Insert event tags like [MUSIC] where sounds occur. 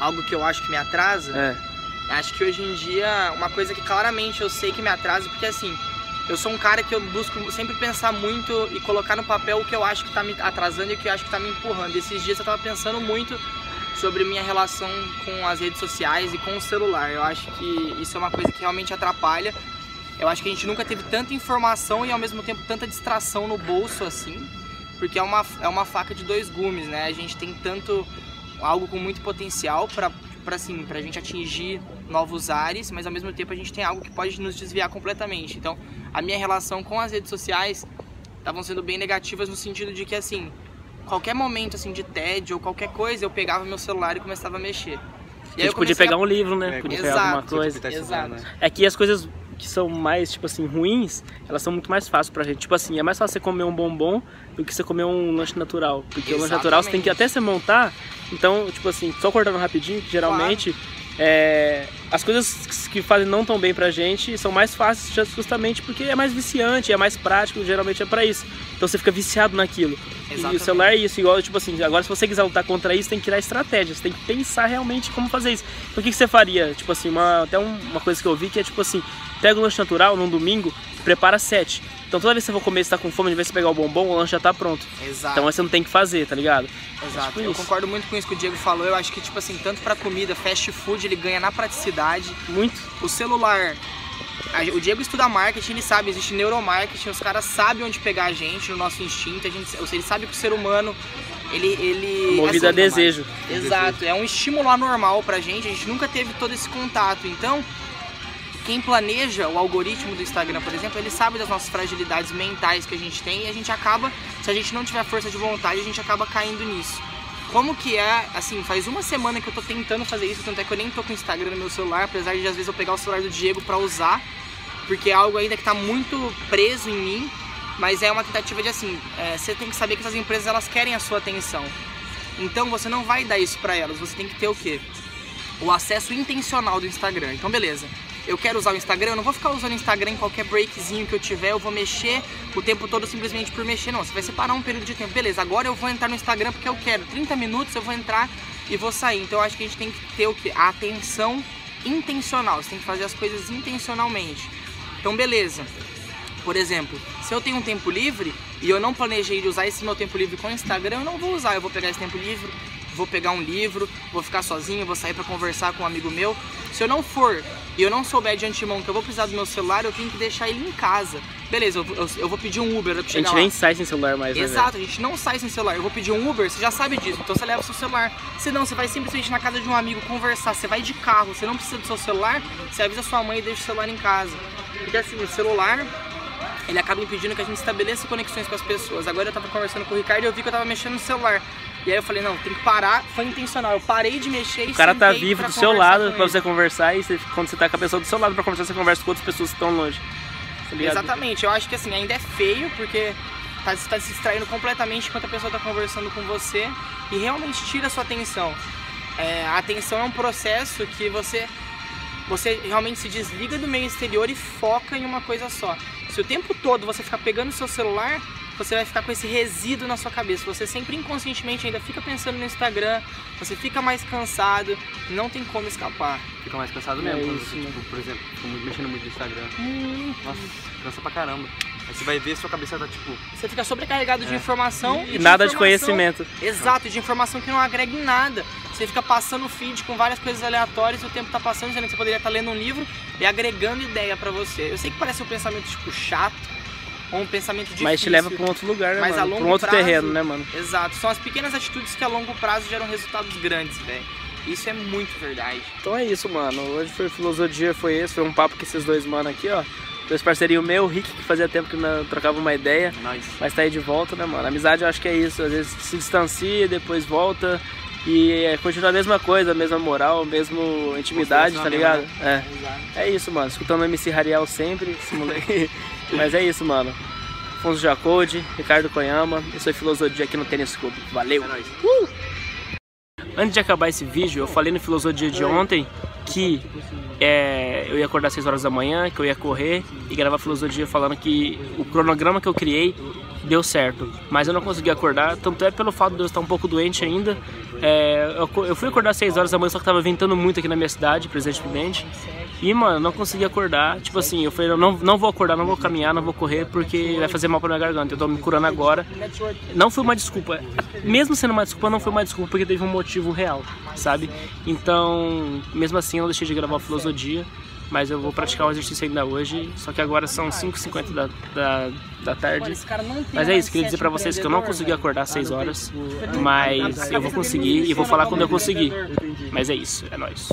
algo que eu acho que me atrasa, É. acho que hoje em dia, uma coisa que claramente eu sei que me atrasa, porque assim, eu sou um cara que eu busco sempre pensar muito e colocar no papel o que eu acho que tá me atrasando e o que eu acho que tá me empurrando. Esses dias eu tava pensando muito sobre minha relação com as redes sociais e com o celular. Eu acho que isso é uma coisa que realmente atrapalha. Eu acho que a gente nunca teve tanta informação e ao mesmo tempo tanta distração no bolso assim, porque é uma, é uma faca de dois gumes, né? A gente tem tanto algo com muito potencial para para assim, pra gente atingir novos ares, mas ao mesmo tempo a gente tem algo que pode nos desviar completamente. Então, a minha relação com as redes sociais estavam sendo bem negativas no sentido de que assim, qualquer momento assim de tédio ou qualquer coisa, eu pegava meu celular e começava a mexer. A gente podia pegar um livro, né? É, podia exato. pegar alguma coisa. tá estudando, né? É que as coisas que são mais, tipo assim, ruins, elas são muito mais fáceis pra gente. Tipo assim, é mais fácil você comer um bombom do que você comer um lanche natural. Porque o lanche natural você tem que até você montar. Então, tipo assim, só cortando rapidinho, que geralmente é, as coisas que fazem não tão bem pra gente são mais fáceis justamente porque é mais viciante, é mais prático, geralmente é pra isso. Então você fica viciado naquilo. E o Exatamente. celular é isso, igual, tipo assim, agora se você quiser lutar contra isso, tem que criar estratégias, tem que pensar realmente como fazer isso. Então o que, que você faria? Tipo assim, uma, até um- uma coisa que eu vi que é tipo assim, pega o lanche natural num domingo, prepara sete. Então toda vez que você for comer, você tá com fome, de vez você pegar o bombom, o lanche já tá pronto. Exato. Então você não tem que fazer, tá ligado? Exato. tipo eu isso. concordo muito com isso que o Diego falou. Eu acho que tipo assim, tanto pra comida, fast food, ele ganha na praticidade. Muito. O celular, a- o Diego estuda marketing, ele sabe, existe neuromarketing, os caras sabem onde pegar a gente, no nosso instinto, a gente, ele sabe que o ser humano, ele... ele Movido a assim, desejo. Exato, é um estímulo anormal pra gente, a gente nunca teve todo esse contato. Então, quem planeja o algoritmo do Instagram, por exemplo, ele sabe das nossas fragilidades mentais que a gente tem e a gente acaba, se a gente não tiver força de vontade, a gente acaba caindo nisso. Como que é, assim, faz uma semana que eu tô tentando fazer isso, tanto é que eu nem tô com o Instagram no meu celular, apesar de às vezes eu pegar o celular do Diego pra usar, porque é algo ainda que tá muito preso em mim, mas é uma tentativa de assim, é, você tem que saber que essas empresas elas querem a sua atenção. Então você não vai dar isso pra elas, você tem que ter o quê? O acesso intencional do Instagram. Então beleza. Eu quero usar o Instagram, eu não vou ficar usando o Instagram em qualquer breakzinho que eu tiver, eu vou mexer o tempo todo simplesmente por mexer, não. Você vai separar um período de tempo. Beleza, agora eu vou entrar no Instagram porque eu quero. 30 minutos eu vou entrar e vou sair. Então eu acho que a gente tem que ter o quê? A atenção intencional. Você tem que fazer as coisas intencionalmente. Então beleza. Por exemplo, se eu tenho um tempo livre e eu não planejei de usar esse meu tempo livre com o Instagram, eu não vou usar. Eu vou pegar esse tempo livre, vou pegar um livro, vou ficar sozinho, vou sair pra conversar com um amigo meu. Se eu não for e eu não souber de antemão que eu vou precisar do meu celular, eu tenho que deixar ele em casa. Beleza, eu, eu, eu vou pedir um Uber pra A gente chegar lá. nem sai sem celular mais, né? Exato, a gente não sai sem celular. Eu vou pedir um Uber, você já sabe disso, então você leva o seu celular. Se não, você vai simplesmente na casa de um amigo conversar, você vai de carro, você não precisa do seu celular, você avisa sua mãe e deixa o celular em casa. Porque assim, o celular, ele acaba impedindo que a gente estabeleça conexões com as pessoas. Agora eu tava conversando com o Ricardo e eu vi que eu tava mexendo no celular. E aí eu falei, não, tem que parar, foi intencional. Eu parei de mexer e O cara tá vivo do seu lado pra você conversar e você- quando você tá com a pessoa do seu lado pra conversar, você conversa com outras pessoas que estão longe. Tá ligado? Exatamente, eu acho que assim, ainda é feio porque tá, você tá se distraindo completamente enquanto a pessoa tá conversando com você e realmente tira a sua atenção. É, a atenção é um processo que você, você realmente se desliga do meio exterior e foca em uma coisa só. Se o tempo todo você ficar pegando seu celular, você vai ficar com esse resíduo na sua cabeça. Você sempre inconscientemente ainda fica pensando no Instagram, você fica mais cansado, não tem como escapar. Fica mais cansado É mesmo. quando isso, você, né? tipo, por exemplo, mexendo muito no Instagram. Nossa, cansa pra caramba. Aí você vai ver, sua cabeça tá tipo. Você fica sobrecarregado de informação E de nada de informação- conhecimento. Exato, de informação que não agrega em nada. Você fica passando o feed com várias coisas aleatórias e o tempo tá passando, sendo que você poderia estar lendo um livro e agregando ideia pra você. Eu sei que parece um pensamento tipo chato ou um pensamento difícil. Mas te leva pra um outro lugar, né, Mas a mano? longo Pra um outro prazo- terreno, né, mano? Exato, são as pequenas atitudes que a longo prazo geram resultados grandes, velho. Isso é muito verdade. Então é isso, mano. Hoje foi filosofia, foi esse, foi um papo com esses dois mano aqui, ó. Dois parceirinhos meu, o Rick, que fazia tempo que não trocava uma ideia, Nós. mas tá aí de volta, né, mano? Amizade eu acho que é isso, às vezes se distancia, depois volta e continua a mesma coisa, a mesma moral, a mesma intimidade, tá ligado? É. É isso, mano. Escutando o MC Rariel sempre, esse moleque. [LAUGHS] Mas é isso, mano. Afonso Jacode, Ricardo Koyama, isso é Filosofia aqui no Tênis Clube. Valeu! É nóis. Antes de acabar esse vídeo, eu falei no Filosofia de ontem que é, eu ia acordar às 6 horas da manhã, que eu ia correr e gravar Filosofia falando que o cronograma que eu criei deu certo. Mas eu não consegui acordar, tanto é pelo fato de eu estar um pouco doente ainda. É, eu, eu, fui acordar às 6 horas da manhã, só que tava ventando muito aqui na minha cidade, Presidente Prudente. E, mano, não consegui acordar. Tipo assim, eu falei, não, não vou acordar, não vou caminhar, não vou correr, porque vai fazer mal pra minha garganta. Eu tô me curando agora. Não foi uma desculpa. Mesmo sendo uma desculpa, não foi uma desculpa, porque teve um motivo real, sabe? Então, mesmo assim, eu deixei de gravar a filosofia mas eu vou praticar o exercício ainda hoje, só que agora são 5h50 da, da, da tarde. Mas é isso, queria dizer pra vocês que eu não consegui acordar às 6 horas, mas eu vou conseguir e vou falar quando eu conseguir. Mas é isso, é nóis.